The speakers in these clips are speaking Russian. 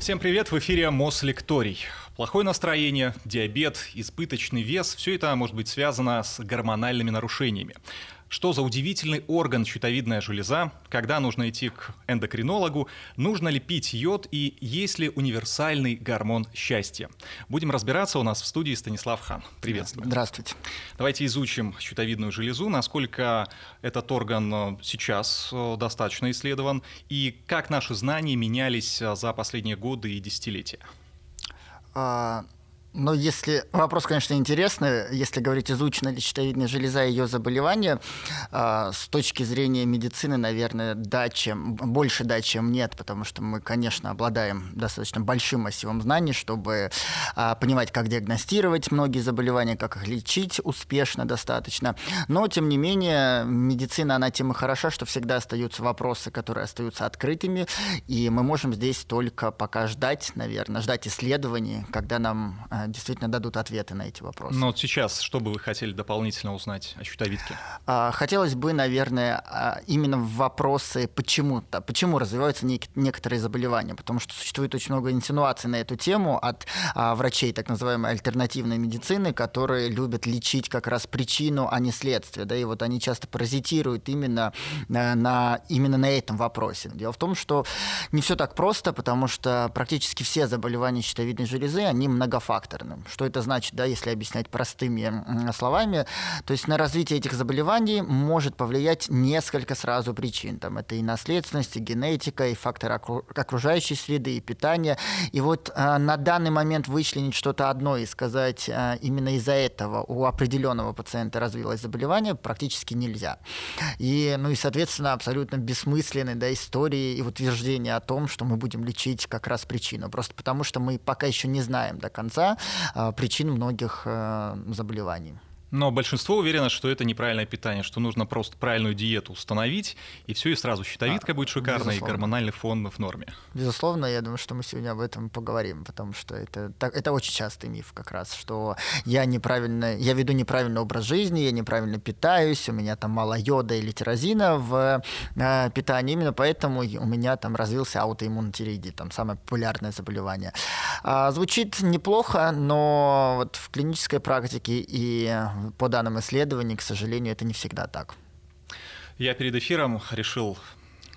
Всем привет, в эфире Мослекторий. Плохое настроение, диабет, избыточный вес – все это может быть связано с гормональными нарушениями. Что за удивительный орган щитовидная железа? Когда нужно идти к эндокринологу? Нужно ли пить йод? И есть ли универсальный гормон счастья? Будем разбираться. У нас в студии Станислав Хан. Приветствую. Здравствуйте. Давайте изучим щитовидную железу, насколько этот орган э, сейчас э, достаточно исследован и как наши знания менялись э, за последние годы и десятилетия. А, но если вопрос, конечно, интересный, если говорить, изучена ли щитовидная железа и ее заболевания, э, с точки зрения медицины, наверное, да, чем, больше да, чем нет, потому что мы, конечно, обладаем достаточно большим массивом знаний, чтобы э, понимать, как диагностировать многие заболевания, как их лечить успешно достаточно. Но, тем не менее, медицина, она тем и хороша, что всегда остаются вопросы, которые остаются открытыми, и мы можем здесь только пока ждать, наверное, ждать исследований, когда нам э, действительно дадут ответы на эти вопросы. Но вот сейчас, что бы вы хотели дополнительно узнать о щитовидке? А, хотелось бы, наверное, а, именно в вопросы, почему, -то, почему развиваются некоторые заболевания, потому что существует очень много инсинуаций на эту тему от а, врачей так называемой альтернативной медицины, которые любят лечить как раз причину, а не следствие, да, и вот они часто паразитируют именно на, на, именно на этом вопросе. Дело в том, что не все так просто, потому что практически все заболевания щитовидной железы, они многофакторные факторным. Что это значит, да, если объяснять простыми словами? То есть на развитие этих заболеваний может повлиять несколько сразу причин. Там это и наследственность, и генетика, и факторы окружающей среды, и питания. И вот э, на данный момент вычленить что-то одно и сказать э, именно из-за этого у определенного пациента развилось заболевание практически нельзя. И, ну и, соответственно, абсолютно бессмысленны да, истории и утверждения о том, что мы будем лечить как раз причину. Просто потому, что мы пока еще не знаем до конца, а, причин многих э, заболеваний. Но большинство уверено, что это неправильное питание, что нужно просто правильную диету установить, и все, и сразу щитовидка а, будет шикарная, и гормональный фон в норме. Безусловно, я думаю, что мы сегодня об этом поговорим, потому что это, это очень частый миф как раз, что я неправильно, я веду неправильный образ жизни, я неправильно питаюсь, у меня там мало йода или тирозина в э, питании, именно поэтому у меня там развился аутоиммунотиреидит, там самое популярное заболевание. А, звучит неплохо, но вот в клинической практике и по данным исследований, к сожалению, это не всегда так. Я перед эфиром решил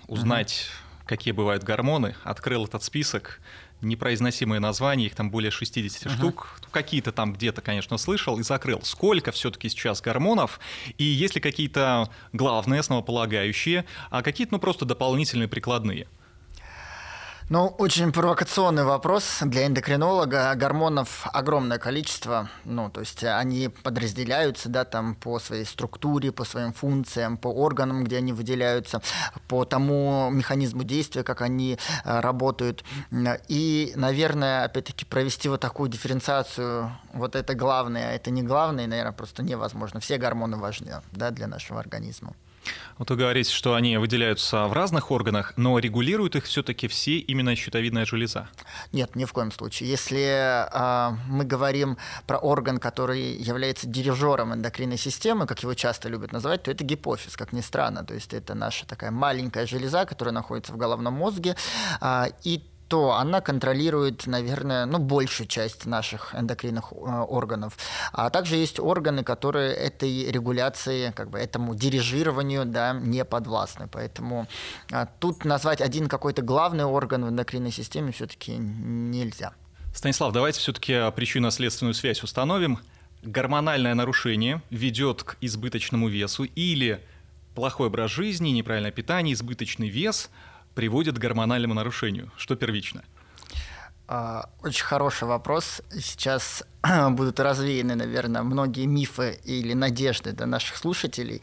узнать, угу. какие бывают гормоны, открыл этот список, непроизносимые названия, их там более 60 uh штук. Какие-то там где-то, конечно, слышал и закрыл. Сколько все-таки сейчас гормонов? И есть ли какие-то главные, основополагающие, а какие-то, ну, просто дополнительные прикладные? Ну, очень провокационный вопрос для эндокринолога. Гормонов огромное количество, ну, то есть они подразделяются, да, там по своей структуре, по своим функциям, по органам, где они выделяются, по тому механизму действия, как они э, работают. И, наверное, опять-таки провести вот такую дифференциацию, вот это главное, а это не главное, наверное, просто невозможно. Все гормоны важны, да, для нашего организма. Вот вы говорите, что они выделяются в разных органах, но регулируют их все-таки все именно щитовидная железа. Нет, ни в коем случае. Если э, мы говорим про орган, который является дирижером эндокринной системы, как его часто любят называть, то это гипофиз, как ни странно. То есть это наша такая маленькая железа, которая находится в головном мозге, э, и то она контролирует, наверное, ну, большую часть наших эндокринных э, органов. А также есть органы, которые этой регуляции, как бы этому дирижированию да, не подвластны. Поэтому а, тут назвать один какой-то главный орган в эндокринной системе все-таки нельзя. Станислав, давайте все-таки причинно-следственную связь установим. Гормональное нарушение ведет к избыточному весу или плохой образ жизни, неправильное питание, избыточный вес – приводит к гормональному нарушению? Что первично? А, очень хороший вопрос. Сейчас будут развеяны, наверное, многие мифы или надежды до наших слушателей,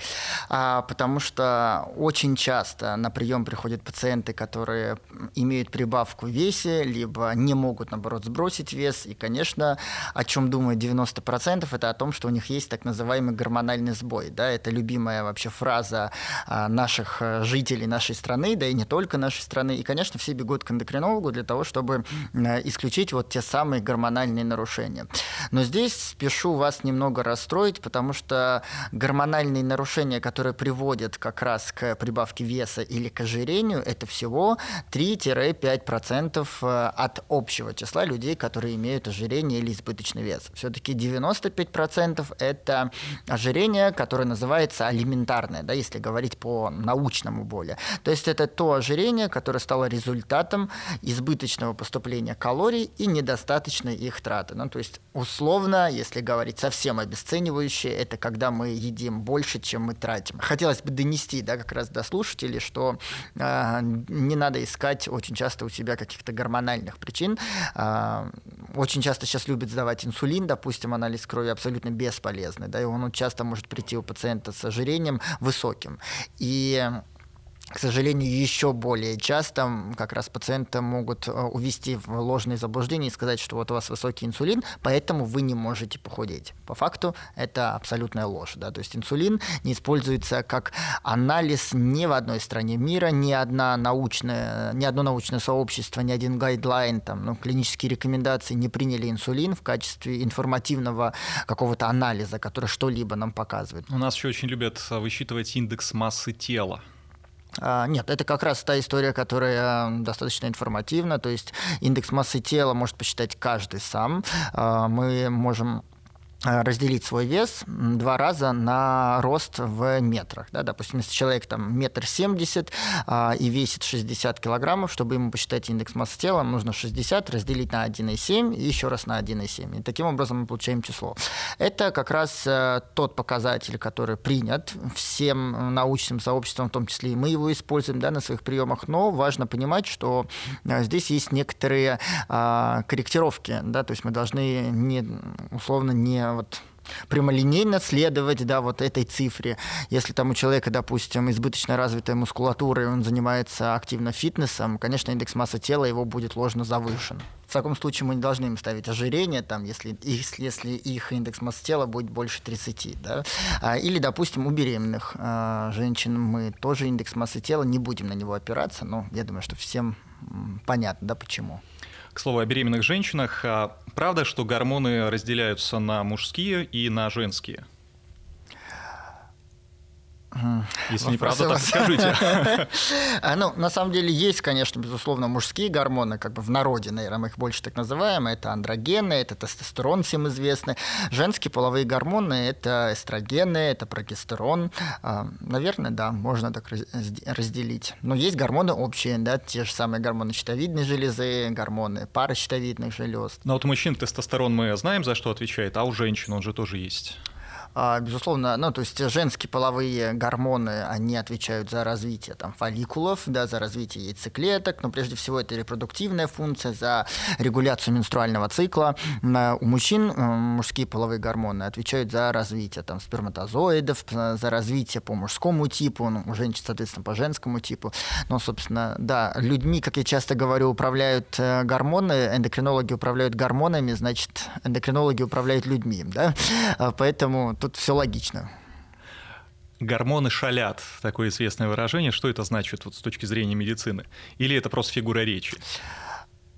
а, потому что очень часто на прием приходят пациенты, которые имеют прибавку в весе, либо не могут, наоборот, сбросить вес. И, конечно, о чем думают 90%, это о том, что у них есть так называемый гормональный сбой. Да? Это любимая вообще фраза а, наших жителей нашей страны, да и не только нашей страны. И, конечно, все бегут к эндокринологу для того, чтобы исключить вот те самые гормональные нарушения. Но здесь спешу вас немного расстроить, потому что гормональные нарушения, которые приводят как раз к прибавке веса или к ожирению, это всего 3-5% э, от общего числа людей, которые имеют ожирение или избыточный вес. Все-таки 95% это ожирение, которое называется алиментарное, да, если говорить по научному более. То есть это то ожирение, которое стало результатом избыточного поступления калорий и недостаточной их траты. Ну, то есть условно, если говорить совсем обесценивающе, это когда мы едим больше, чем мы тратим. Хотелось бы донести да, как раз до слушателей, что э, не надо искать очень часто у себя каких-то гормональных причин. Э, очень часто сейчас любят сдавать инсулин, допустим, анализ крови абсолютно бесполезный, да, и он часто может прийти у пациента с ожирением высоким. И к сожалению, еще более часто как раз пациенты могут э, увести в ложные заблуждения и сказать, что вот у вас высокий инсулин, поэтому вы не можете похудеть. По факту это абсолютная ложь. Да? То есть инсулин не используется как анализ ни в одной стране мира, ни, одна научная, ни одно научное сообщество, ни один гайдлайн, там, ну, клинические рекомендации не приняли инсулин в качестве информативного какого-то анализа, который что-либо нам показывает. У нас еще очень любят высчитывать индекс массы тела. А, нет, это как раз та история, которая достаточно информативна. То есть индекс массы тела может посчитать каждый сам. А, мы можем разделить свой вес два раза на рост в метрах. Да? Допустим, если человек там метр семьдесят а, и весит 60 килограммов, чтобы ему посчитать индекс массы тела, нужно 60 разделить на 1,7 и еще раз на 1,7. И таким образом мы получаем число. Это как раз а, тот показатель, который принят всем научным сообществом, в том числе и мы его используем да, на своих приемах. Но важно понимать, что здесь есть некоторые а, корректировки. Да? То есть мы должны не, условно не вот прямолинейно следовать да, вот этой цифре. Если там у человека, допустим, избыточно развитая мускулатура, и он занимается активно фитнесом, конечно, индекс массы тела его будет ложно завышен. В таком случае мы не должны им ставить ожирение, там, если, если, если их индекс массы тела будет больше 30. Да? А, или, допустим, у беременных а, женщин мы тоже индекс массы тела, не будем на него опираться, но я думаю, что всем понятно, да, почему. К слову о беременных женщинах, а правда, что гормоны разделяются на мужские и на женские? Если неправда, так скажите. А, ну, на самом деле есть, конечно, безусловно, мужские гормоны, как бы в народе, наверное, мы их больше так называем. Это андрогены, это тестостерон всем известный. Женские половые гормоны – это эстрогены, это прогестерон. А, наверное, да, можно так разделить. Но есть гормоны общие, да, те же самые гормоны щитовидной железы, гормоны паращитовидных желез. Но вот у мужчин тестостерон мы знаем, за что отвечает, а у женщин он же тоже есть. А, безусловно, ну, то есть женские половые гормоны, они отвечают за развитие там, фолликулов, да, за развитие яйцеклеток, но прежде всего это репродуктивная функция, за регуляцию менструального цикла. У мужчин мужские половые гормоны отвечают за развитие там, сперматозоидов, за развитие по мужскому типу, ну, у женщин, соответственно, по женскому типу. Но, собственно, да, людьми, как я часто говорю, управляют э, гормоны, эндокринологи управляют гормонами, значит, эндокринологи управляют людьми, да, а, поэтому тут все логично. Гормоны шалят, такое известное выражение. Что это значит вот, с точки зрения медицины? Или это просто фигура речи?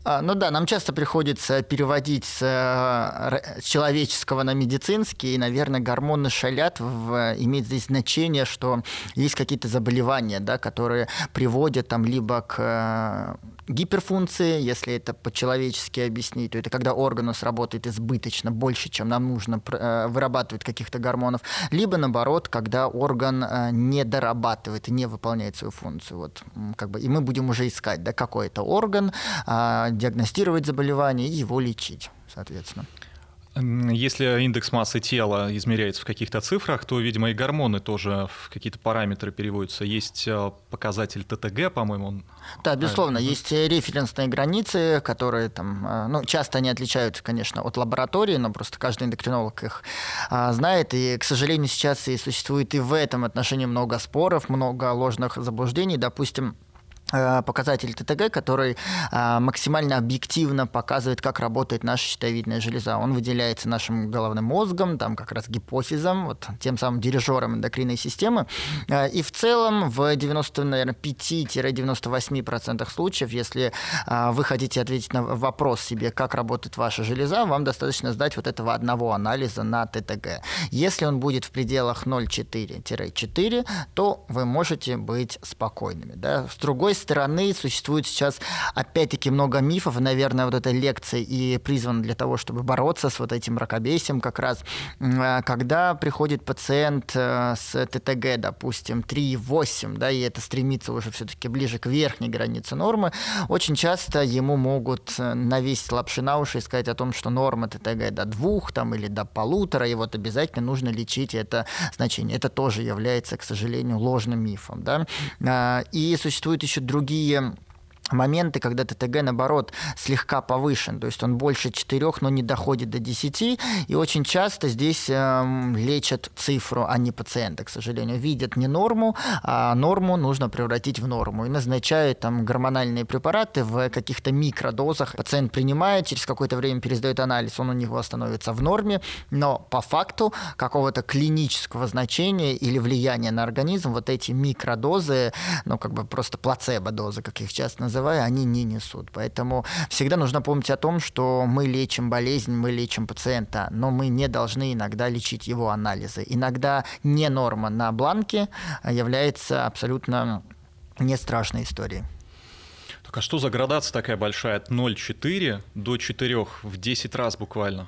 А, ну да, нам часто приходится переводить с э, человеческого на медицинский, и, наверное, гормоны шалят, в, имеет здесь значение, что есть какие-то заболевания, да, которые приводят там либо к э, гиперфункции, если это по-человечески объяснить, то это когда орган у нас работает избыточно, больше, чем нам нужно, э, вырабатывает каких-то гормонов, либо наоборот, когда орган не дорабатывает и не выполняет свою функцию. Вот, как бы, и мы будем уже искать, да, какой это орган, а, диагностировать заболевание и его лечить, соответственно. Если индекс массы тела измеряется в каких-то цифрах, то, видимо, и гормоны тоже в какие-то параметры переводятся. Есть э, показатель ТТГ, по-моему. Да, безусловно, есть референсные границы, которые там, э, ну, часто они отличаются, конечно, от лаборатории, но просто каждый эндокринолог их а, знает. И, к сожалению, сейчас и существует и в этом отношении много споров, много ложных заблуждений. Допустим, показатель ТТГ, который э, максимально объективно показывает, как работает наша щитовидная железа. Он выделяется нашим головным мозгом, там как раз гипофизом, вот тем самым дирижером эндокринной системы. Э, и в целом в 90, наверное, 5-98% случаев, если вы хотите ответить на вопрос себе, как работает ваша железа, вам достаточно сдать вот этого одного анализа на ТТГ. Если он будет в пределах 0,4-4, то вы можете быть спокойными. Да? С другой стороны, существует сейчас опять-таки много мифов, наверное, вот эта лекция и призвана для того, чтобы бороться с вот этим мракобесием как раз. Э, когда приходит пациент э, с ТТГ, допустим, 3,8, да, и это стремится уже все-таки ближе к верхней границе нормы, очень часто ему могут э, навесить лапши на уши и сказать о том, что норма ТТГ до двух там, или до полутора, и вот обязательно нужно лечить это значение. Это тоже является, к сожалению, ложным мифом. Да? И существует еще другие моменты, когда ТТГ, наоборот, слегка повышен, то есть он больше 4, но не доходит до 10, и очень часто здесь э, лечат цифру, а не пациента, к сожалению. Видят не норму, а норму нужно превратить в норму, и назначают там гормональные препараты в каких-то микродозах. Пациент принимает, через какое-то время пересдает анализ, он у него становится в норме, но по факту какого-то клинического значения или влияния на организм вот эти микродозы, ну как бы просто плацебо-дозы, как их часто называют, называю, они не несут. Поэтому всегда нужно помнить о том, что мы лечим болезнь, мы лечим пациента, но мы не должны иногда лечить его анализы. Иногда не норма на бланке является абсолютно не страшной историей. Так а что за градация такая большая от 0,4 до 4 в 10 раз буквально?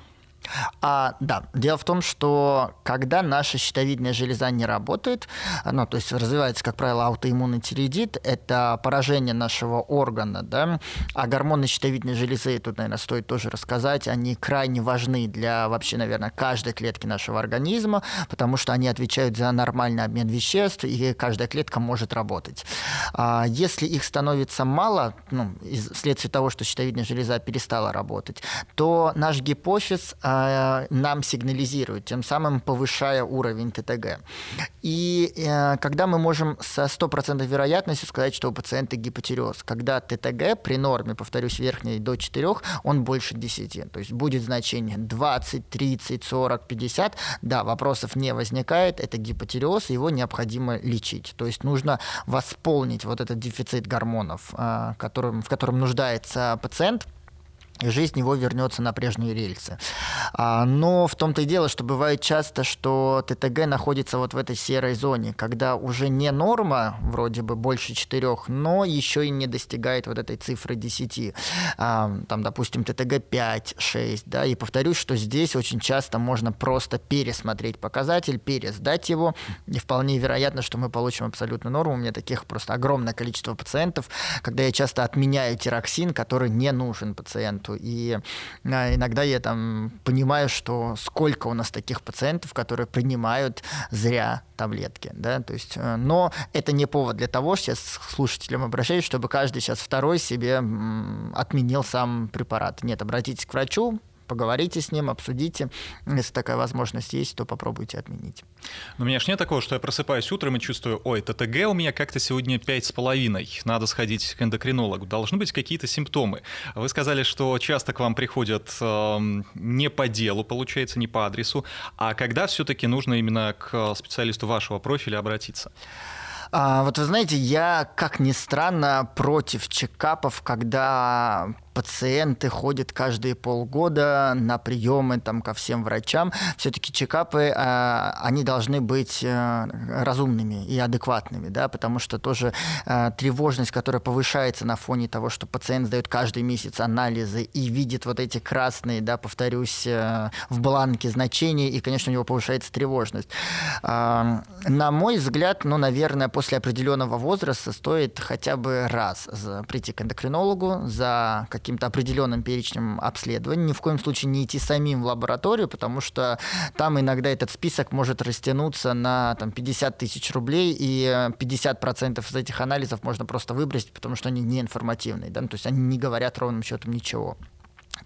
А, да, дело в том, что когда наша щитовидная железа не работает, ну, то есть развивается, как правило, аутоиммунный тиреидит, это поражение нашего органа, да, а гормоны щитовидной железы, тут, наверное, стоит тоже рассказать, они крайне важны для вообще, наверное, каждой клетки нашего организма, потому что они отвечают за нормальный обмен веществ, и каждая клетка может работать. А если их становится мало, ну, вследствие того, что щитовидная железа перестала работать, то наш гипофиз а, нам сигнализирует, тем самым повышая уровень ТТГ. И э, когда мы можем со 100% вероятностью сказать, что у пациента гипотереоз, когда ТТГ при норме, повторюсь, верхней до 4, он больше 10. То есть будет значение 20, 30, 40, 50. Да, вопросов не возникает, это гипотереоз, его необходимо лечить. То есть нужно восполнить вот этот дефицит гормонов, э, которым, в котором нуждается пациент, и жизнь его вернется на прежние рельсы. А, но в том-то и дело, что бывает часто, что ТТГ находится вот в этой серой зоне, когда уже не норма, вроде бы больше 4, но еще и не достигает вот этой цифры 10. А, там, допустим, ТТГ 5, 6. Да, и повторюсь, что здесь очень часто можно просто пересмотреть показатель, пересдать его, и вполне вероятно, что мы получим абсолютно норму. У меня таких просто огромное количество пациентов, когда я часто отменяю тироксин, который не нужен пациенту пациенту. И а, иногда я там понимаю, что сколько у нас таких пациентов, которые принимают зря таблетки. Да? То есть, э, но это не повод для того, сейчас к слушателям обращаюсь, чтобы каждый сейчас второй себе отменил сам препарат. Нет, обратитесь к врачу, поговорите с ним, обсудите. Если такая возможность есть, то попробуйте отменить. Но у меня ж нет такого, что я просыпаюсь утром и чувствую, ой, ТТГ у меня как-то сегодня пять с половиной, надо сходить к эндокринологу. Должны быть какие-то симптомы. Вы сказали, что часто к вам приходят э, не по делу, получается, не по адресу, а когда все-таки нужно именно к специалисту вашего профиля обратиться? А, вот вы знаете, я, как ни странно, против чекапов, когда пациенты ходят каждые полгода на приемы там, ко всем врачам. Все-таки чекапы, э, они должны быть э, разумными и адекватными, да, потому что тоже э, тревожность, которая повышается на фоне того, что пациент сдает каждый месяц анализы и видит вот эти красные, да, повторюсь, э, в бланке значения, и, конечно, у него повышается тревожность. Э, на мой взгляд, ну, наверное, после определенного возраста стоит хотя бы раз прийти к эндокринологу за какие каким-то определенным перечнем обследований, ни в коем случае не идти самим в лабораторию, потому что там иногда этот список может растянуться на там, 50 тысяч рублей, и 50% из этих анализов можно просто выбросить, потому что они не информативные, да? Ну, то есть они не говорят ровным счетом ничего.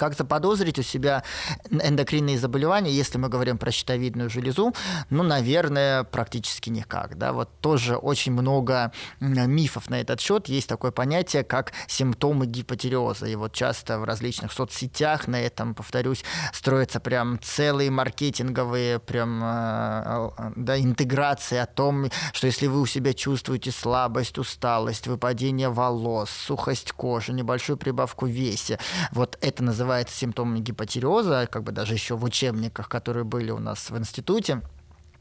Как заподозрить у себя эндокринные заболевания, если мы говорим про щитовидную железу? Ну, наверное, практически никак. Да? Вот тоже очень много мифов на этот счет. Есть такое понятие, как симптомы гипотиреоза. И вот часто в различных соцсетях на этом, повторюсь, строятся прям целые маркетинговые прям э, да, интеграции о том, что если вы у себя чувствуете слабость, усталость, выпадение волос, сухость кожи, небольшую прибавку в весе, вот это называется симптомами гипотиреоза, как бы даже еще в учебниках, которые были у нас в институте.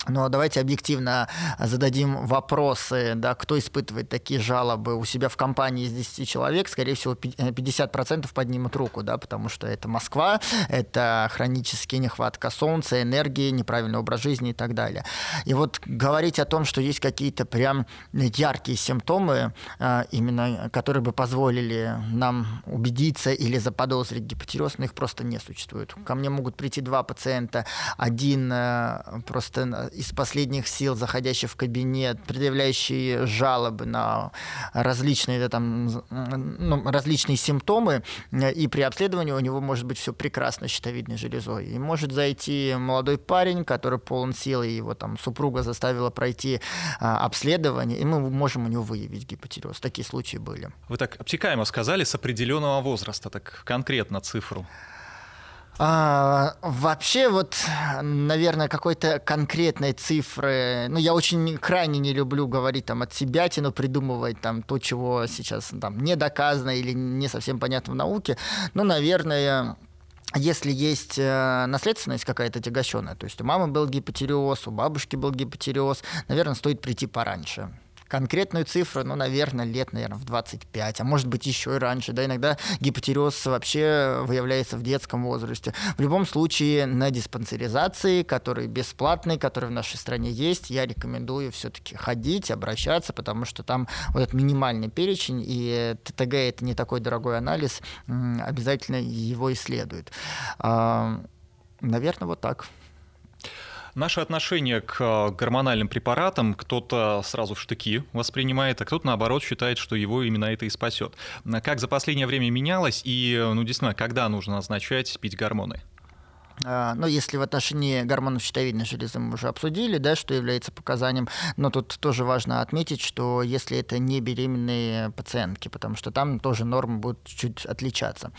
Но давайте объективно зададим вопросы, да, кто испытывает такие жалобы у себя в компании из 10 человек, скорее всего, 50% э, поднимут руку, да, потому что это Москва, это хроническая нехватка солнца, энергии, неправильный образ жизни и так далее. И вот говорить о том, что есть какие-то прям яркие симптомы, э, именно которые бы позволили нам убедиться или заподозрить гипотиреоз, но их просто не существует. Ко мне могут прийти два пациента, один э, просто из последних сил, заходящий в кабинет, предъявляющий жалобы на различные, да, там, ну, различные симптомы, и при обследовании у него может быть все прекрасно с щитовидной железой. И может зайти молодой парень, который полон сил, и его там супруга заставила пройти а, обследование, и мы можем у него выявить гипотиреоз. Такие случаи были. Вы так обтекаемо сказали с определенного возраста, так конкретно цифру. А, вообще, вот, наверное, какой-то конкретной цифры. Ну, я очень крайне не люблю говорить там от себя, но придумывать там то, чего сейчас там не доказано или не совсем понятно в науке. Ну, наверное, если есть э, наследственность какая-то тягощенная, то есть у мамы был гипотереоз, у бабушки был гипотереоз, наверное, стоит прийти пораньше конкретную цифру, ну, наверное, лет, наверное, в 25, а может быть еще и раньше, да, иногда гипотереоз вообще выявляется в детском возрасте. В любом случае на диспансеризации, который бесплатный, который в нашей стране есть, я рекомендую все-таки ходить, обращаться, потому что там вот этот минимальный перечень, и ТТГ это не такой дорогой анализ, обязательно его исследуют. Наверное, вот так. Наше отношение к э, гормональным препаратам кто-то сразу в штыки воспринимает, а кто-то, наоборот, считает, что его именно это и спасет. Как за последнее время менялось и, ну, действительно, когда нужно назначать пить гормоны? А, но если в отношении гормонов щитовидной железы мы уже обсудили, да, что является показанием, но тут тоже важно отметить, что если это не беременные пациентки, потому что там тоже нормы будут чуть отличаться.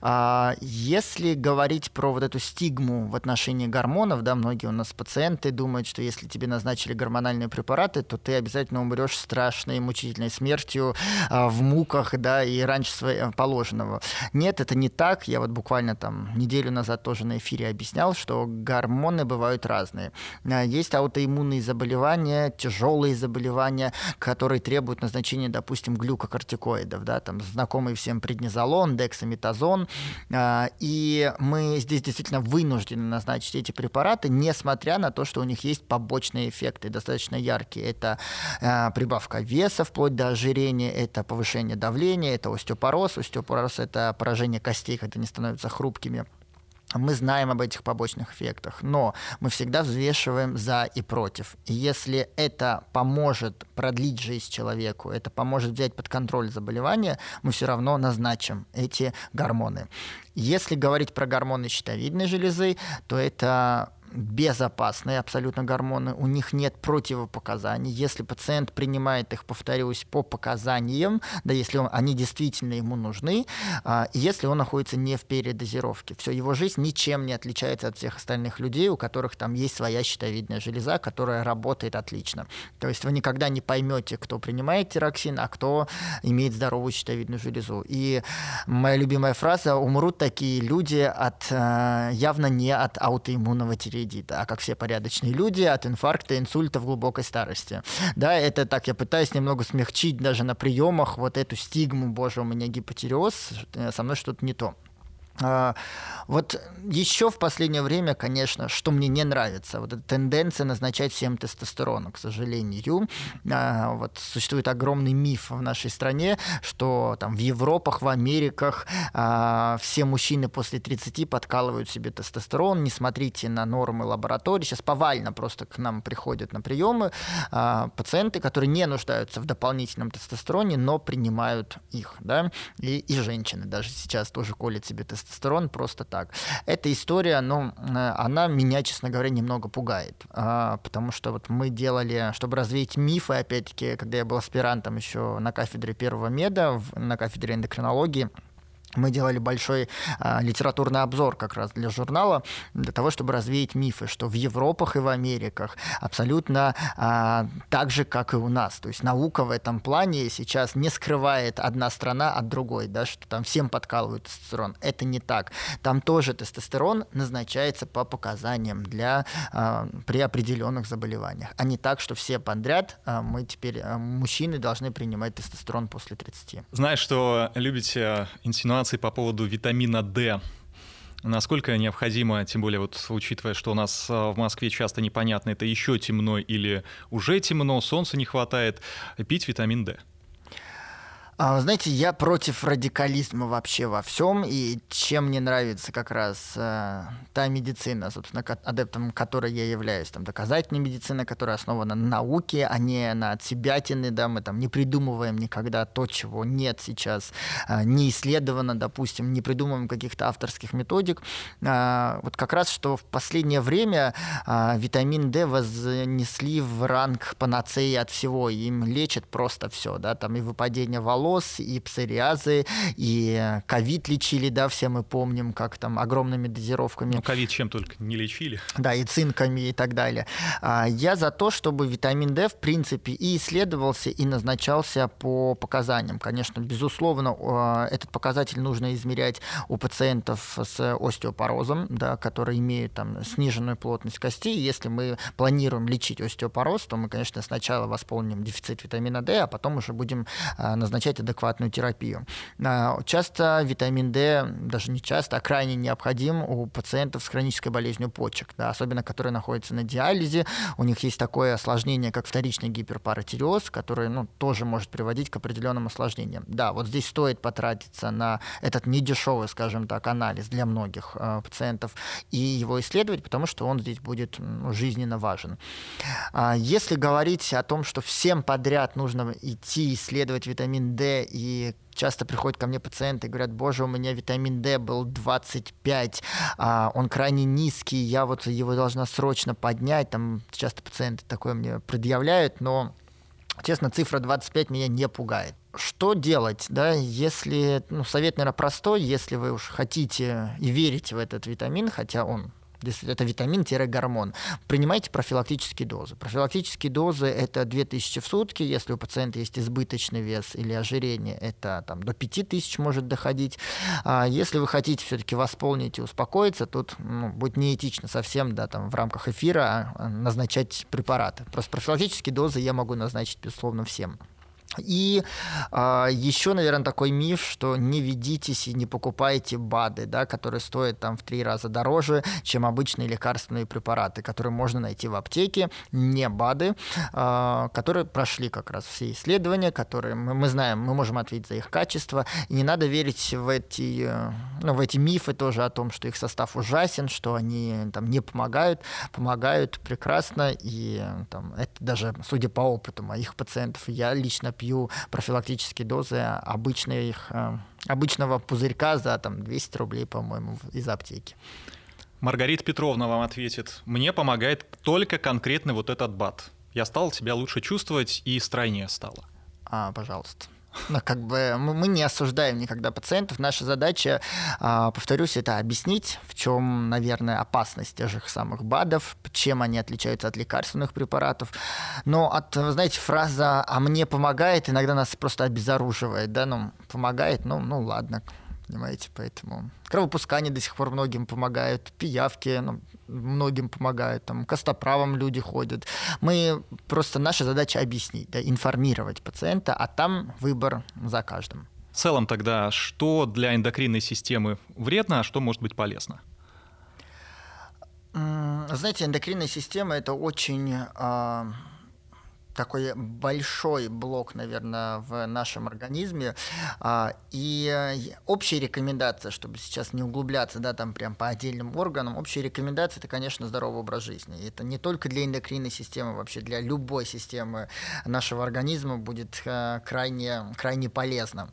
А, если говорить про вот эту стигму в отношении гормонов, да, многие у нас пациенты думают, что если тебе назначили гормональные препараты, то ты обязательно умрешь страшной мучительной смертью а, в муках, да, и раньше своего положенного. Нет, это не так. Я вот буквально там неделю назад тоже на эфире эфире объяснял, что гормоны бывают разные. А, есть аутоиммунные заболевания, тяжелые заболевания, которые требуют назначения, допустим, глюкокортикоидов, да, там знакомый всем преднизолон, дексаметазон, а, и мы здесь действительно вынуждены назначить эти препараты, несмотря на то, что у них есть побочные эффекты, достаточно яркие. Это а, прибавка веса вплоть до ожирения, это повышение давления, это остеопороз. Остеопороз – это поражение костей, когда они становятся хрупкими мы знаем об этих побочных эффектах, но мы всегда взвешиваем за и против. И если это поможет продлить жизнь человеку, это поможет взять под контроль заболевание, мы все равно назначим эти гормоны. Если говорить про гормоны щитовидной железы, то это безопасные абсолютно гормоны, у них нет противопоказаний. Если пациент принимает их, повторюсь, по показаниям, да, если он, они действительно ему нужны, а, если он находится не в передозировке. Все, его жизнь ничем не отличается от всех остальных людей, у которых там есть своя щитовидная железа, которая работает отлично. То есть вы никогда не поймете, кто принимает тироксин, а кто имеет здоровую щитовидную железу. И моя любимая фраза «умрут такие люди от, э, явно не от аутоиммунного тиреоидита вредит, а как все порядочные люди, от инфаркта, инсульта в глубокой старости. Да, это так я пытаюсь немного смягчить даже на приемах вот эту стигму, боже, у меня гипотереоз, э, со мной что-то не то. А, вот еще в последнее время, конечно, что мне не нравится, вот эта тенденция назначать всем тестостерон, к сожалению. А, вот существует огромный миф в нашей стране, что там в Европах, в Америках а, все мужчины после 30 подкалывают себе тестостерон. Не смотрите на нормы лаборатории. Сейчас повально просто к нам приходят на приемы пациенты, которые не нуждаются в дополнительном тестостероне, но принимают их. Да? И, и женщины даже сейчас тоже колят себе тестостерон тестостерон просто так. Эта история, ну, э, она меня, честно говоря, немного пугает, а, потому что вот мы делали, чтобы развеять мифы, опять-таки, когда я был аспирантом еще на кафедре первого меда, на кафедре эндокринологии, мы делали большой а, литературный обзор как раз для журнала, для того, чтобы развеять мифы, что в Европах и в Америках абсолютно а, так же, как и у нас. То есть наука в этом плане сейчас не скрывает одна страна от другой, да, что там всем подкалывают тестостерон. Это не так. Там тоже тестостерон назначается по показаниям для, а, при определенных заболеваниях, а не так, что все подряд а, мы теперь, а, мужчины должны принимать тестостерон после 30. Знаешь, что любите инсинуации информации по поводу витамина D. Насколько необходимо, тем более вот учитывая, что у нас а, в Москве часто непонятно, это еще темно или уже темно, солнца не хватает, пить витамин D? А, знаете, я против радикализма вообще во всем, и чем мне нравится как раз э, та медицина, собственно, адептом которой я являюсь, там, доказательная медицина, которая основана на науке, а не на отсебятины, да, мы там не придумываем никогда то, чего нет сейчас, э, не исследовано, допустим, не придумываем каких-то авторских методик. Э, вот как раз, что в последнее время э, витамин D вознесли в ранг панацеи от всего, им лечат просто все, да, там и выпадение волос, волос, и псориазы, и ковид лечили, да, все мы помним, как там огромными дозировками. Ну, ковид чем только не лечили. Да, и цинками и так далее. А, я за то, чтобы витамин D, в принципе, и исследовался, и назначался по показаниям. Конечно, безусловно, этот показатель нужно измерять у пациентов с остеопорозом, да, которые имеют там сниженную плотность костей. Если мы планируем лечить остеопороз, то мы, конечно, сначала восполним дефицит витамина D, а потом уже будем а, назначать получать адекватную терапию. А, часто витамин D, даже не часто, а крайне необходим у пациентов с хронической болезнью почек, да, особенно которые находятся на диализе. У них есть такое осложнение, как вторичный гиперпаратиреоз, который ну, тоже может приводить к определенным осложнениям. Да, вот здесь стоит потратиться на этот недешевый, скажем так, анализ для многих э, пациентов и его исследовать, потому что он здесь будет ну, жизненно важен. А если говорить о том, что всем подряд нужно идти исследовать витамин D и часто приходят ко мне пациенты и говорят, боже, у меня витамин D был 25, а, он крайне низкий, я вот его должна срочно поднять, там часто пациенты такое мне предъявляют, но честно, цифра 25 меня не пугает. Что делать, да, если, ну, совет, наверное, простой, если вы уж хотите и верите в этот витамин, хотя он это витамин-гормон, принимайте профилактические дозы. Профилактические дозы – это 2000 в сутки, если у пациента есть избыточный вес или ожирение, это там, до 5000 может доходить. А если вы хотите все-таки восполнить и успокоиться, тут ну, будет неэтично совсем да, там, в рамках эфира а, назначать препараты. Просто профилактические дозы я могу назначить, безусловно, всем. И э, еще, наверное, такой миф, что не ведитесь и не покупайте БАДы, да, которые стоят там в три раза дороже, чем обычные лекарственные препараты, которые можно найти в аптеке, не БАДы, э, которые прошли как раз все исследования, которые мы, мы знаем, мы можем ответить за их качество, и не надо верить в эти, ну, в эти мифы тоже о том, что их состав ужасен, что они там не помогают, помогают прекрасно, и там, это даже, судя по опыту моих пациентов, я лично пью профилактические дозы обычных, э, обычного пузырька за там, 200 рублей, по-моему, из аптеки. Маргарита Петровна вам ответит, мне помогает только конкретный вот этот бат. Я стал себя лучше чувствовать и стройнее стало. А, пожалуйста. Ну, как бы мы не осуждаем никогда пациентов. Наша задача, а, повторюсь, это объяснить, в чем, наверное, опасность тех же самых БАДов, чем они отличаются от лекарственных препаратов. Но от, знаете, фраза «а мне помогает» иногда нас просто обезоруживает, да, ну, помогает, ну, ну ладно, понимаете, поэтому кровопускание до сих пор многим помогают, пиявки ну, многим помогают, там, костоправам люди ходят. Мы просто, наша задача объяснить, да, информировать пациента, а там выбор за каждым. В целом тогда, что для эндокринной системы вредно, а что может быть полезно? Знаете, эндокринная система это очень а, такой большой блок, наверное, в нашем организме. А, и общая рекомендация, чтобы сейчас не углубляться, да, там прям по отдельным органам, общая рекомендация – это, конечно, здоровый образ жизни. И это не только для эндокринной системы, вообще для любой системы нашего организма будет э, крайне, крайне полезно.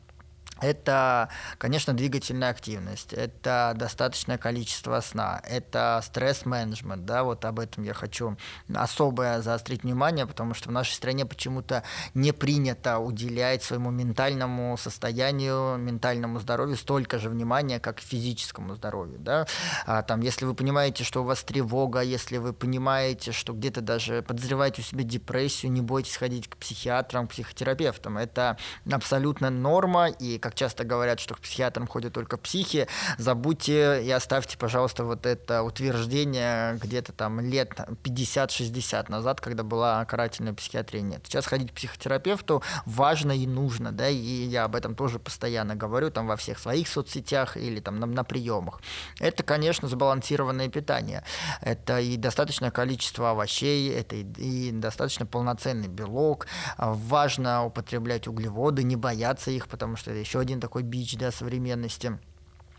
Это, конечно, двигательная активность, это достаточное количество сна, это стресс-менеджмент, да, вот об этом я хочу особое заострить внимание, потому что в нашей стране почему-то не принято уделять своему ментальному состоянию, ментальному здоровью столько же внимания, как физическому здоровью, да, а, там, если вы понимаете, что у вас тревога, если вы понимаете, что где-то даже подозреваете у себя депрессию, не бойтесь ходить к психиатрам, к психотерапевтам, это абсолютно норма, и как часто говорят, что к психиатрам ходят только психи, забудьте и оставьте, пожалуйста, вот это утверждение где-то там лет 50-60 назад, когда была карательная психиатрия. Нет. Сейчас ходить к психотерапевту важно и нужно, да, и я об этом тоже постоянно говорю там во всех своих соцсетях или там на, на приемах. Это, конечно, сбалансированное питание. Это и достаточное количество овощей, это и, и достаточно полноценный белок. Важно употреблять углеводы, не бояться их, потому что это еще еще один такой бич да, современности.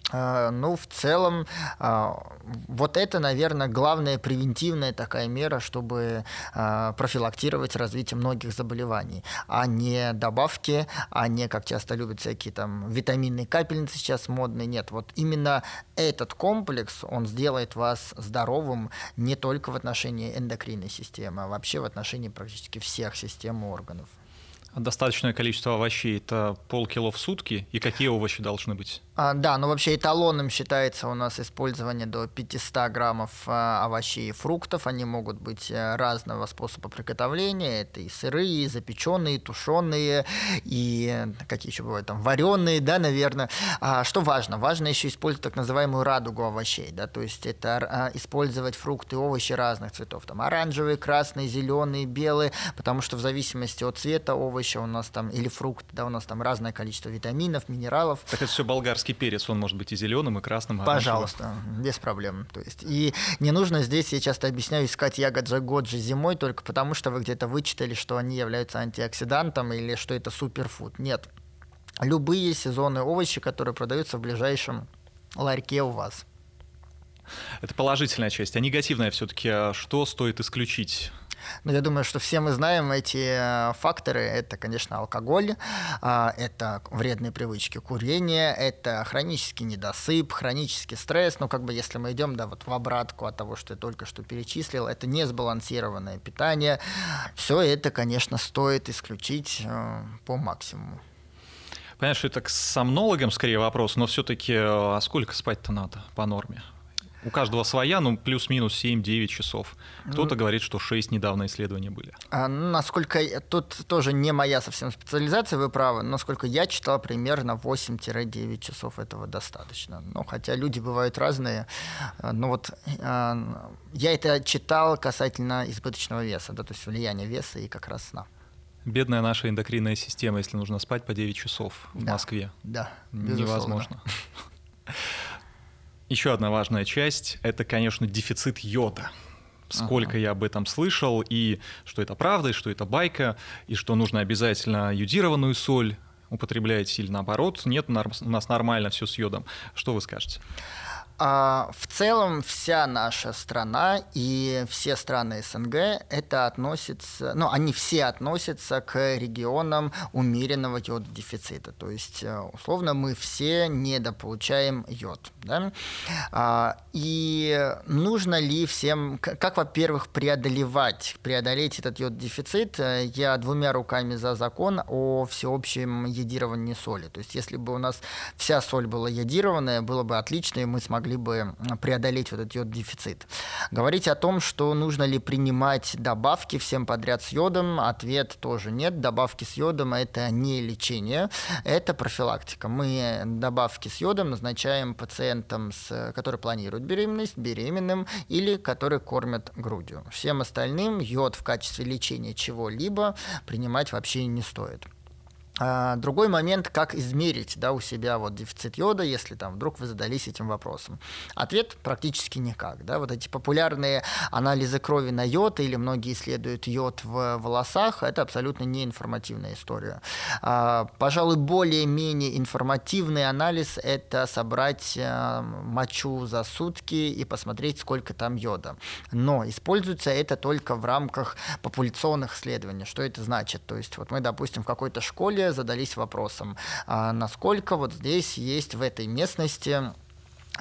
А, ну, в целом, а, вот это, наверное, главная превентивная такая мера, чтобы а, профилактировать развитие многих заболеваний, а не добавки, а не, как часто любят всякие там витаминные капельницы сейчас модные. Нет, вот именно этот комплекс, он сделает вас здоровым не только в отношении эндокринной системы, а вообще в отношении практически всех систем органов. Достаточное количество овощей – это полкило в сутки. И какие овощи должны быть? А, да, но вообще эталоном считается у нас использование до 500 граммов а, овощей и фруктов. Они могут быть э, разного способа приготовления. Это и сырые, и запеченные, и тушеные, и какие еще бывают там вареные, да, наверное. А, что важно? Важно еще использовать так называемую радугу овощей, да, то есть это а, использовать фрукты и овощи разных цветов, там оранжевые, красные, зеленые, белые, потому что в зависимости от цвета овоща у нас там или фрукт, да, у нас там разное количество витаминов, минералов. Так это все болгарский перец, он может быть и зеленым, и красным. Пожалуйста, без проблем. То есть, и не нужно здесь, я часто объясняю, искать ягоджи годжи зимой только потому, что вы где-то вычитали, что они являются антиоксидантом или что это суперфуд. Нет. Любые сезонные овощи, которые продаются в ближайшем ларьке у вас. Это положительная часть. А негативная все-таки а что стоит исключить? Но я думаю, что все мы знаем эти э, факторы. Это, конечно, алкоголь, а, это вредные привычки курения, это хронический недосып, хронический стресс. Ну, как бы если мы идем да, вот в обратку от того, что я только что перечислил, это несбалансированное питание. Все это, конечно, стоит исключить э, по максимуму. Понятно, что это к сомнологам скорее вопрос, но все-таки э, а сколько спать-то надо по норме? У каждого своя, ну, плюс-минус 7-9 часов. Кто-то ну, говорит, что 6 недавно исследования были. А, насколько... Тут тоже не моя совсем специализация, вы правы. Насколько я читал, примерно 8-9 часов этого достаточно. Ну, хотя люди бывают разные. А, но вот а, я это читал касательно избыточного веса, да, то есть влияния веса и как раз сна. Бедная наша эндокринная система, если нужно спать по 9 часов в да, Москве. Да, безусловно. Невозможно. Еще одна важная часть — это, конечно, дефицит йода. Сколько ага. я об этом слышал, и что это правда, и что это байка, и что нужно обязательно йодированную соль употреблять или наоборот. Нет, у нас нормально все с йодом. Что вы скажете? А, в целом вся наша страна и все страны СНГ это относится, ну, они все относятся к регионам умеренного йододефицита. То есть, э, условно, мы все недополучаем йод. Да? А, и нужно ли всем, как, во-первых, преодолевать, преодолеть этот йод-дефицит? Э, я двумя руками за закон о всеобщем йодировании соли. То есть, если бы у нас вся соль была йодированная, было бы отлично, и мы смогли могли бы преодолеть вот этот йод-дефицит. Говорить о том, что нужно ли принимать добавки всем подряд с йодом, ответ тоже нет. Добавки с йодом – это не лечение, это профилактика. Мы добавки с йодом назначаем пациентам, с, которые планируют беременность, беременным или которые кормят грудью. Всем остальным йод в качестве лечения чего-либо принимать вообще не стоит. А, другой момент, как измерить да, у себя вот дефицит йода, если там вдруг вы задались этим вопросом. Ответ практически никак. Да? Вот эти популярные анализы крови на йод или многие исследуют йод в волосах, это абсолютно неинформативная история. А, пожалуй, более-менее информативный анализ – это собрать э, мочу за сутки и посмотреть, сколько там йода. Но используется это только в рамках популяционных исследований. Что это значит? То есть вот мы, допустим, в какой-то школе задались вопросом, а насколько вот здесь есть в этой местности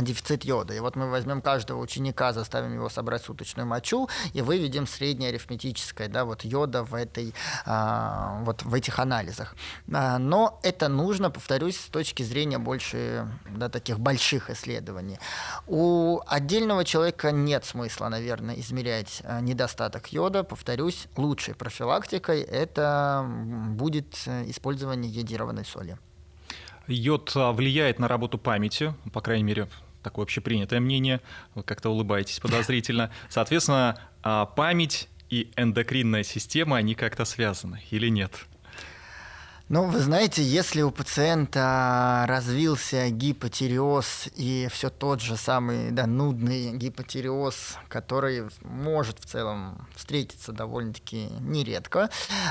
дефицит йода. И вот мы возьмем каждого ученика, заставим его собрать суточную мочу и выведем среднее арифметическое, да, вот йода в этой, а, вот в этих анализах. А, но это нужно, повторюсь, с точки зрения больше, да, таких больших исследований. У отдельного человека нет смысла, наверное, измерять а, недостаток йода. Повторюсь, лучшей профилактикой это будет использование йодированной соли. Йод влияет на работу памяти, по крайней мере, такое общепринятое мнение, вы как-то улыбаетесь подозрительно. Соответственно, а, память и эндокринная система, они как-то связаны или нет? Ну, вы знаете, если у пациента развился гипотиреоз и все тот же самый да, нудный гипотиреоз, который может в целом встретиться довольно-таки нередко,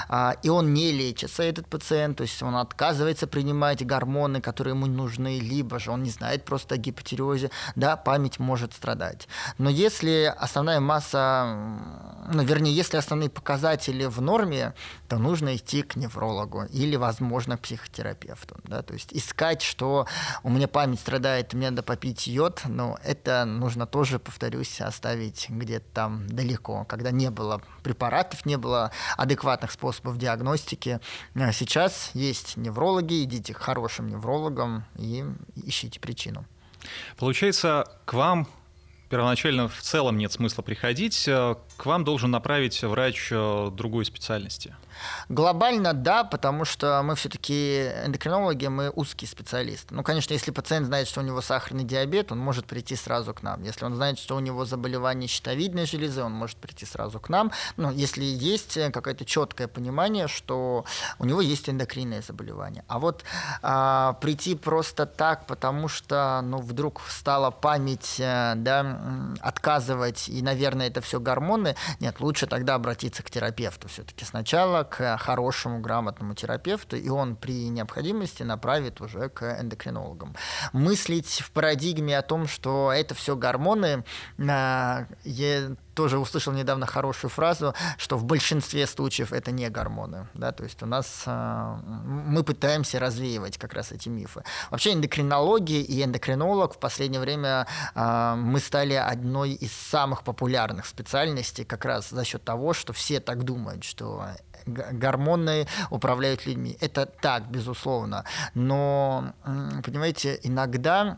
а, и он не лечится, этот пациент, то есть он отказывается принимать гормоны, которые ему нужны, либо же он не знает просто о гипотиреозе, да, память может страдать. Но если основная масса, ну, вернее, если основные показатели в норме, то нужно идти к неврологу или возможно, к психотерапевту. Да? То есть искать, что у меня память страдает, мне надо попить йод, но это нужно тоже, повторюсь, оставить где-то там далеко, когда не было препаратов, не было адекватных способов диагностики. А сейчас есть неврологи, идите к хорошим неврологам и ищите причину. Получается, к вам первоначально в целом нет смысла приходить, э, к вам должен направить врач э, другой специальности. Глобально да, потому что мы все-таки эндокринологи, мы узкие специалисты. Ну, конечно, если пациент знает, что у него сахарный диабет, он может прийти сразу к нам. Если он знает, что у него заболевание щитовидной железы, он может прийти сразу к нам. Но если есть какое-то четкое понимание, что у него есть эндокринное заболевание. А вот а, прийти просто так, потому что, ну, вдруг стала память, э, да, отказывать, и, наверное, это все гормоны, нет, лучше тогда обратиться к терапевту все-таки сначала, к хорошему, грамотному терапевту, и он при необходимости направит уже к эндокринологам. Мыслить в парадигме о том, что это все гормоны, а, тоже услышал недавно хорошую фразу, что в большинстве случаев это не гормоны. Да? То есть у нас а, мы пытаемся развеивать как раз эти мифы. Вообще эндокринология и эндокринолог в последнее время а, мы стали одной из самых популярных специальностей как раз за счет того, что все так думают, что гормоны управляют людьми. Это так, безусловно. Но, понимаете, иногда Э,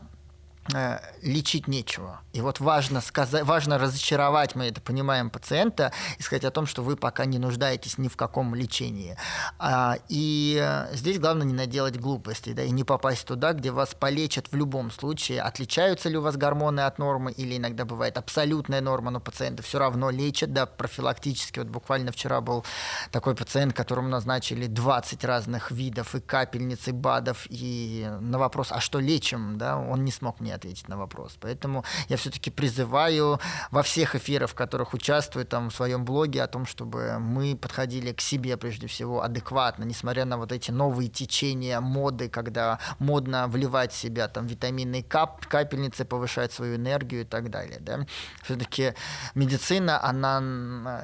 лечить нечего. И вот важно, сказать, важно разочаровать, мы это понимаем, пациента и сказать о том, что вы пока не нуждаетесь ни в каком лечении. А, и э, здесь главное не наделать глупостей, да, и не попасть туда, где вас полечат в любом случае. Отличаются ли у вас гормоны от нормы, или иногда бывает абсолютная норма, но пациенты все равно лечат, да, профилактически. Вот буквально вчера был такой пациент, которому назначили 20 разных видов и капельниц, и БАДов, и на вопрос, а что лечим, да, он не смог мне ответить на вопрос. Поэтому я все-таки призываю во всех эфирах, в которых участвую там в своем блоге, о том, чтобы мы подходили к себе прежде всего адекватно, несмотря на вот эти новые течения моды, когда модно вливать в себя там витаминные кап капельницы, повышать свою энергию и так далее. Да? Все-таки медицина, она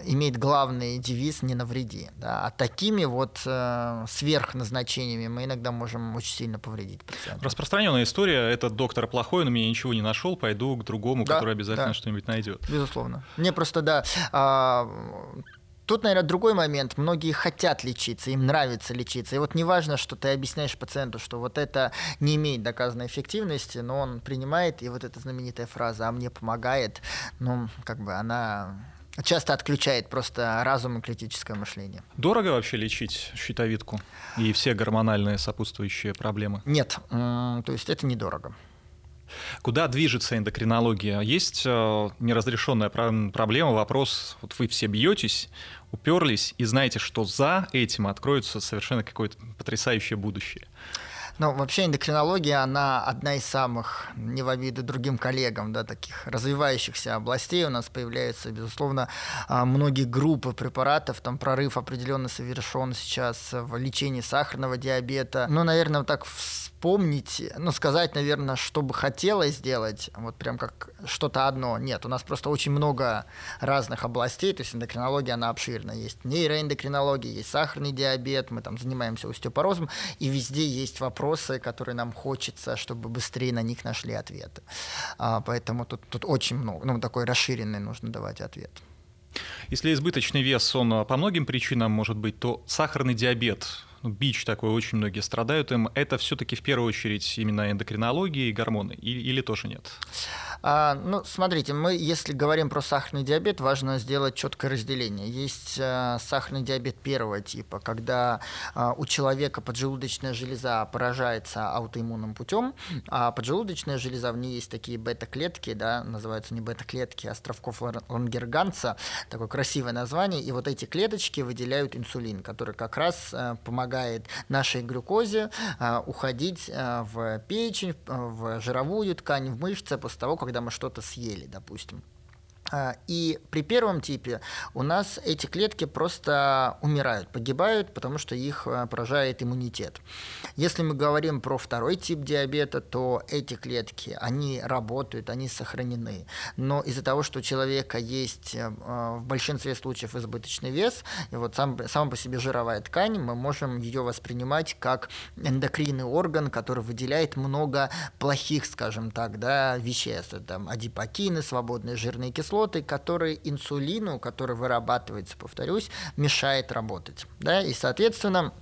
имеет главный девиз «не навреди». Да? А такими вот э, сверхназначениями мы иногда можем очень сильно повредить пациенту. Распространенная история – это доктор плохой, у меня ничего не нашел, пойду к другому, да, который обязательно да. что-нибудь найдет. Безусловно. Мне просто, да, а, Тут, наверное, другой момент. Многие хотят лечиться, им нравится лечиться. И вот неважно, что ты объясняешь пациенту, что вот это не имеет доказанной эффективности, но он принимает, и вот эта знаменитая фраза «а мне помогает», ну, как бы она часто отключает просто разум и критическое мышление. Дорого вообще лечить щитовидку и все гормональные сопутствующие проблемы? Нет, то есть это недорого. Куда движется эндокринология? Есть э, неразрешенная проблема, вопрос, вот вы все бьетесь, уперлись и знаете, что за этим откроется совершенно какое-то потрясающее будущее. Ну, вообще эндокринология, она одна из самых, не в обиду другим коллегам, да, таких развивающихся областей. У нас появляются, безусловно, а, многие группы препаратов, там прорыв определенно совершен сейчас в лечении сахарного диабета. Ну, наверное, вот так вспомнить, ну, сказать, наверное, что бы хотелось сделать, вот прям как что-то одно. Нет, у нас просто очень много разных областей, то есть эндокринология, она обширная. Есть нейроэндокринология, есть сахарный диабет, мы там занимаемся остеопорозом, и везде есть вопросы, которые нам хочется, чтобы быстрее на них нашли ответы. А, поэтому тут, тут очень много, ну, такой расширенный нужно давать ответ. Если избыточный вес, он по многим причинам может быть, то сахарный диабет ну, бич такой, очень многие страдают им, это все-таки в первую очередь именно эндокринология и гормоны, или, или тоже нет? А, ну, смотрите, мы, если говорим про сахарный диабет, важно сделать четкое разделение. Есть а, сахарный диабет первого типа, когда а, у человека поджелудочная железа поражается аутоиммунным путем, а поджелудочная железа, в ней есть такие бета-клетки, да, называются не бета-клетки, а островков Лангерганца, такое красивое название, и вот эти клеточки выделяют инсулин, который как раз а, помогает нашей глюкозе а, уходить а, в печень, в жировую ткань, в мышцы после того, когда мы что-то съели, допустим. А, и при первом типе у нас эти клетки просто умирают, погибают, потому что их а, поражает иммунитет. Если мы говорим про второй тип диабета, то эти клетки, они работают, они сохранены. Но из-за того, что у человека есть а, в большинстве случаев избыточный вес, и вот сам, сама по себе жировая ткань, мы можем ее воспринимать как эндокринный орган, который выделяет много плохих, скажем так, да, веществ. Там адипокины, свободные жирные кислоты, кислоты, которые инсулину, который вырабатывается, повторюсь, мешает работать. Да? И, соответственно,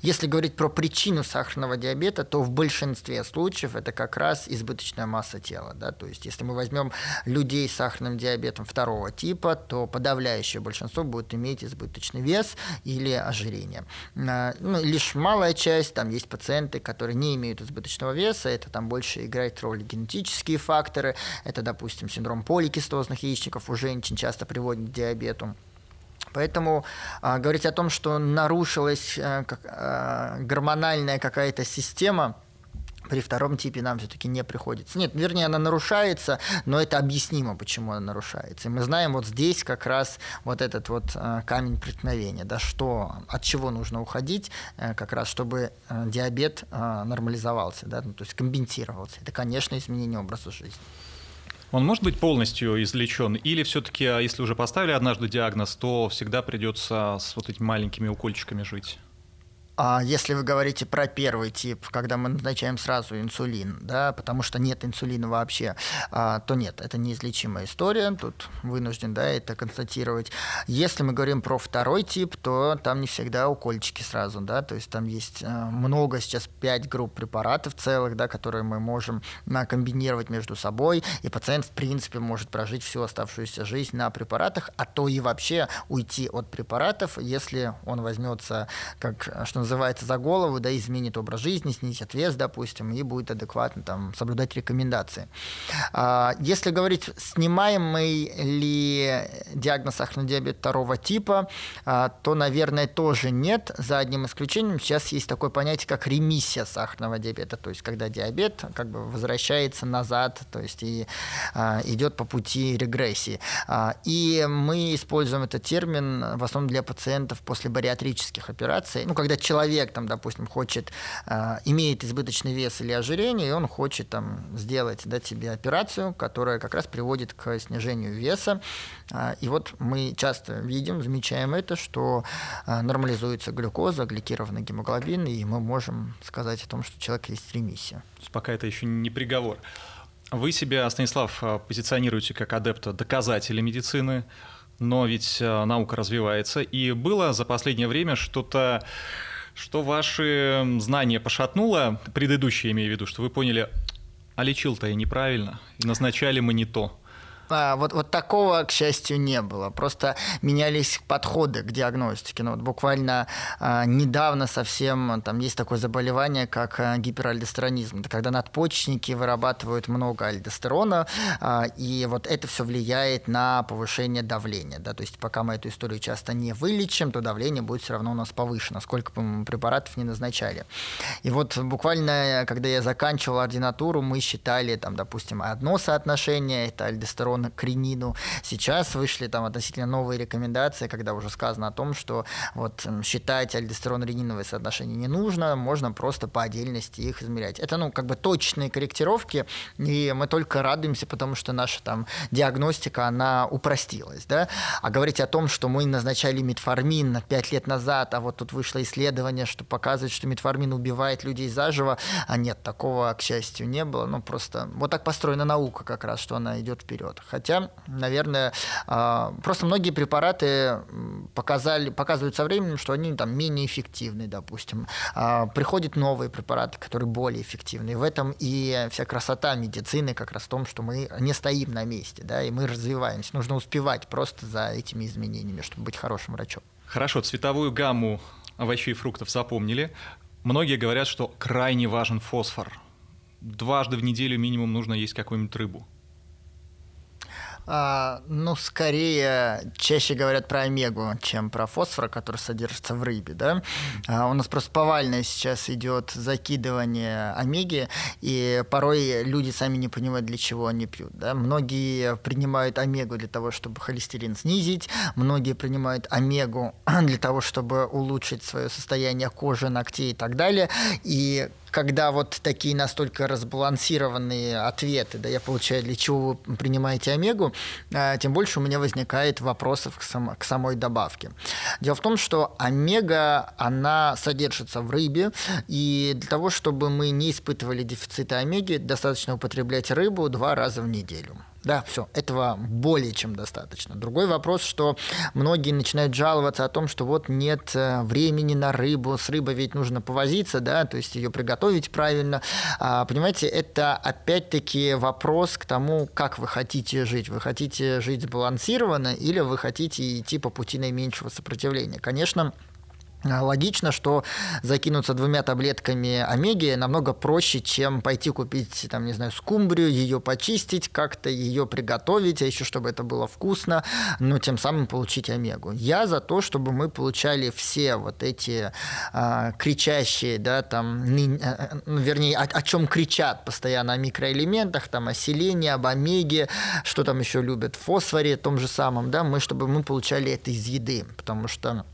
если говорить про причину сахарного диабета, то в большинстве случаев это как раз избыточная масса тела. Да? То есть если мы возьмем людей с сахарным диабетом второго типа, то подавляющее большинство будет иметь избыточный вес или ожирение. А, ну, лишь малая часть, там есть пациенты, которые не имеют избыточного веса, это там больше играет роль генетические факторы, это, допустим, синдром поликистозных яичников у женщин часто приводит к диабету. Поэтому а, говорить о том, что нарушилась а, как, а, гормональная какая-то система, при втором типе нам все-таки не приходится. Нет, вернее, она нарушается, но это объяснимо, почему она нарушается. И мы знаем вот здесь как раз вот этот вот э, камень преткновения, да, что, от чего нужно уходить, как раз чтобы диабет нормализовался, да, ну, то есть компенсировался. Это, конечно, изменение образа жизни. Он может быть полностью излечен? Или все-таки, а, если уже поставили однажды диагноз, то всегда придется с вот этими маленькими укольчиками жить? А если вы говорите про первый тип, когда мы назначаем сразу инсулин, да, потому что нет инсулина вообще, а, то нет, это неизлечимая история, тут вынужден да, это констатировать. Если мы говорим про второй тип, то там не всегда укольчики сразу, да, то есть там есть а, много, сейчас пять групп препаратов целых, да, которые мы можем а, комбинировать между собой, и пациент в принципе может прожить всю оставшуюся жизнь на препаратах, а то и вообще уйти от препаратов, если он возьмется, как что называется, за голову, да, изменит образ жизни, снизит вес, допустим, и будет адекватно там соблюдать рекомендации. А, если говорить, снимаемый ли диагноз сахарный диабет второго типа, а, то, наверное, тоже нет, за одним исключением. Сейчас есть такое понятие, как ремиссия сахарного диабета, то есть когда диабет как бы возвращается назад, то есть и а, идет по пути регрессии. И мы используем этот термин в основном для пациентов после бариатрических операций, ну, когда человек человек, там, допустим, хочет, э, имеет избыточный вес или ожирение, и он хочет там, сделать дать себе операцию, которая как раз приводит к снижению веса. Э, и вот мы часто видим, замечаем это, что э, нормализуется глюкоза, гликированный гемоглобин, и мы можем сказать о том, что человек есть ремиссия. Пока это еще не приговор. Вы себя, Станислав, э, позиционируете как адепта доказателя медицины, но ведь э, наука развивается, и было за последнее время что-то что ваши знания пошатнуло, предыдущие имею в виду, что вы поняли, а лечил-то я неправильно, и назначали мы не то. А, вот, вот такого, к счастью, не было. Просто менялись подходы к диагностике. Ну, вот буквально а, недавно совсем там есть такое заболевание, как а, гиперальдостеронизм. Это когда надпочечники вырабатывают много альдостерона, а, и вот это все влияет на повышение давления. Да? То есть пока мы эту историю часто не вылечим, то давление будет все равно у нас повышено, сколько бы препаратов не назначали. И вот буквально, когда я заканчивал ординатуру, мы считали, там, допустим, одно соотношение, это альдостерон альдостерона к ренину. Сейчас вышли там относительно новые рекомендации, когда уже сказано о том, что вот считать альдостерон-рениновое соотношение не нужно, можно просто по отдельности их измерять. Это, ну, как бы точные корректировки, и мы только радуемся, потому что наша там диагностика, она упростилась, да, а говорить о том, что мы назначали метформин 5 лет назад, а вот тут вышло исследование, что показывает, что метформин убивает людей заживо, а нет, такого, к счастью, не было, ну, просто вот так построена наука как раз, что она идет вперед. Хотя, наверное, а, просто многие препараты показали, показывают со временем, что они там менее эффективны, допустим. А, приходят новые препараты, которые более эффективны. В этом и вся красота медицины как раз в том, что мы не стоим на месте, да, и мы развиваемся. Нужно успевать просто за этими изменениями, чтобы быть хорошим врачом. Хорошо, цветовую гамму овощей и фруктов запомнили. Многие говорят, что крайне важен фосфор. Дважды в неделю минимум нужно есть какую-нибудь рыбу. А, ну, скорее, чаще говорят про омегу, чем про фосфор, который содержится в рыбе, да. А, у нас просто повальное сейчас идет закидывание омеги, и порой люди сами не понимают, для чего они пьют, да. Многие принимают омегу для того, чтобы холестерин снизить, многие принимают омегу для того, чтобы улучшить свое состояние кожи, ногтей и так далее, и когда вот такие настолько разбалансированные ответы, да, я получаю, для чего вы принимаете омегу, а, тем больше у меня возникает вопросов к, сам, к самой добавке. Дело в том, что омега, она содержится в рыбе, и для того, чтобы мы не испытывали дефицита омеги, достаточно употреблять рыбу два раза в неделю. Да, все, этого более чем достаточно. Другой вопрос, что многие начинают жаловаться о том, что вот нет э, времени на рыбу, с рыбой ведь нужно повозиться, да, то есть ее приготовить правильно. А, понимаете, это опять-таки вопрос к тому, как вы хотите жить. Вы хотите жить сбалансированно или вы хотите идти по пути наименьшего сопротивления. Конечно, логично, что закинуться двумя таблетками омеги намного проще, чем пойти купить, там, не знаю, скумбрию, ее почистить, как-то ее приготовить, а еще чтобы это было вкусно, но тем самым получить омегу. Я за то, чтобы мы получали все вот эти э, кричащие, да, там, ны, э, вернее, о, о чем кричат постоянно о микроэлементах, там, о селении, об омеге, что там еще любят, фосфоре, том же самом, да, мы, чтобы мы получали это из еды, потому что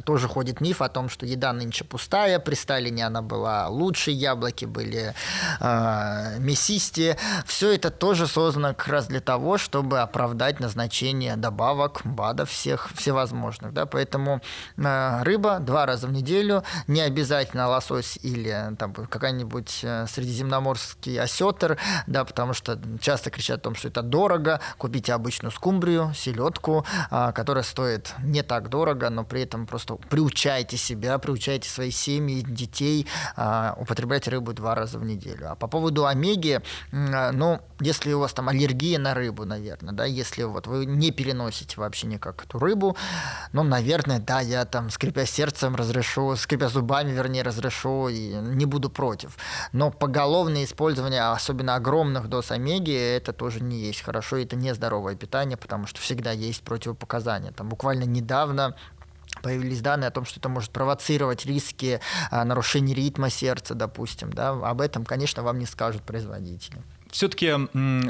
тоже ходит миф о том, что еда нынче пустая, при Сталине она была лучше, яблоки были э, мясистее. Все это тоже создано как раз для того, чтобы оправдать назначение добавок, БАДов всех всевозможных. Да? Поэтому э, рыба два раза в неделю, не обязательно лосось или там, какой-нибудь э, средиземноморский осетр, да, потому что часто кричат о том, что это дорого. Купите обычную скумбрию, селедку, э, которая стоит не так дорого, но при этом просто просто приучайте себя, приучайте свои семьи, детей э, употреблять рыбу два раза в неделю. А по поводу омеги, э, ну, если у вас там аллергия на рыбу, наверное, да, если вот вы не переносите вообще никак эту рыбу, ну, наверное, да, я там, скрипя сердцем, разрешу, скрипя зубами, вернее, разрешу и не буду против. Но поголовное использование, особенно огромных доз омеги, это тоже не есть хорошо, это не здоровое питание, потому что всегда есть противопоказания. Там буквально недавно появились данные о том, что это может провоцировать риски а, нарушения ритма сердца, допустим. Да? Об этом, конечно, вам не скажут производители. Все-таки,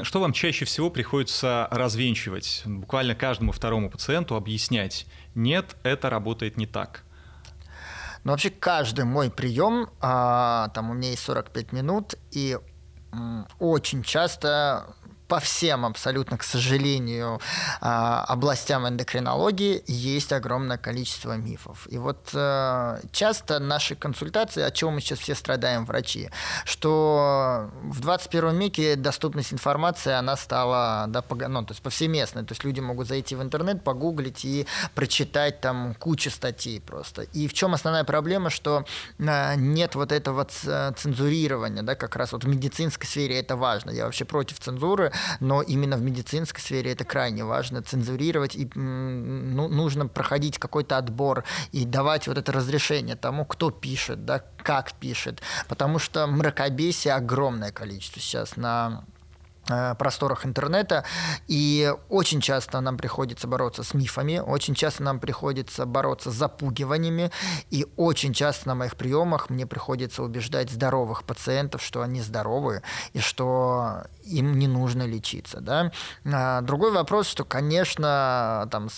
что вам чаще всего приходится развенчивать? Буквально каждому второму пациенту объяснять, нет, это работает не так. Ну, вообще, каждый мой прием, а, там у меня есть 45 минут, и очень часто по всем абсолютно, к сожалению, а, областям эндокринологии есть огромное количество мифов. И вот э, часто наши консультации, о чем мы сейчас все страдаем, врачи, что в 21 веке доступность информации, она стала да, ну, то есть повсеместной. То есть люди могут зайти в интернет, погуглить и прочитать там кучу статей просто. И в чем основная проблема, что э, нет вот этого цензурирования, да, как раз вот в медицинской сфере это важно. Я вообще против цензуры, но именно в медицинской сфере это крайне важно цензурировать, и ну, нужно проходить какой-то отбор и давать вот это разрешение тому, кто пишет, да, как пишет, потому что мракобесие огромное количество сейчас на просторах интернета, и очень часто нам приходится бороться с мифами, очень часто нам приходится бороться с запугиваниями, и очень часто на моих приемах мне приходится убеждать здоровых пациентов, что они здоровы, и что им не нужно лечиться. Да? А, другой вопрос, что, конечно, там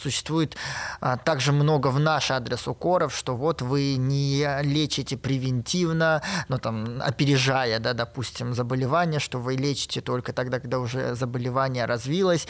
существует а, также много в наш адрес укоров, что вот вы не лечите превентивно, но там опережая, да, допустим, заболевание, что вы лечите лечите только тогда, когда уже заболевание развилось.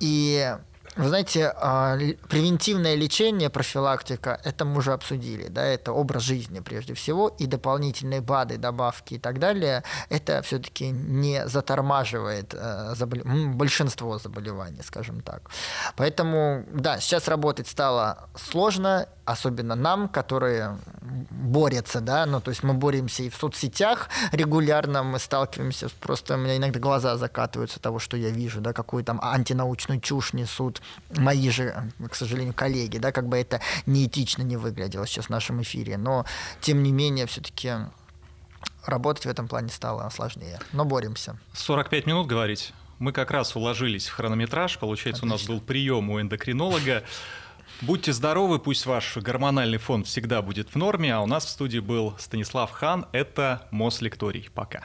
И вы знаете, а, превентивное лечение, профилактика, это мы уже обсудили, да, это образ жизни прежде всего, и дополнительные БАДы, добавки и так далее, это все-таки не затормаживает э, забол... большинство заболеваний, скажем так. Поэтому, да, сейчас работать стало сложно, особенно нам, которые борются, да, ну, то есть мы боремся и в соцсетях регулярно, мы сталкиваемся, просто у меня иногда глаза закатываются того, что я вижу, да, какую там антинаучную чушь несут мои же, к сожалению, коллеги, да, как бы это неэтично не выглядело сейчас в нашем эфире, но, тем не менее, все-таки работать в этом плане стало сложнее, но боремся. 45 минут говорить? Мы как раз уложились в хронометраж, получается, Отлично. у нас был прием у эндокринолога. Будьте здоровы, пусть ваш гормональный фон всегда будет в норме. А у нас в студии был Станислав Хан. Это Мослекторий. Пока.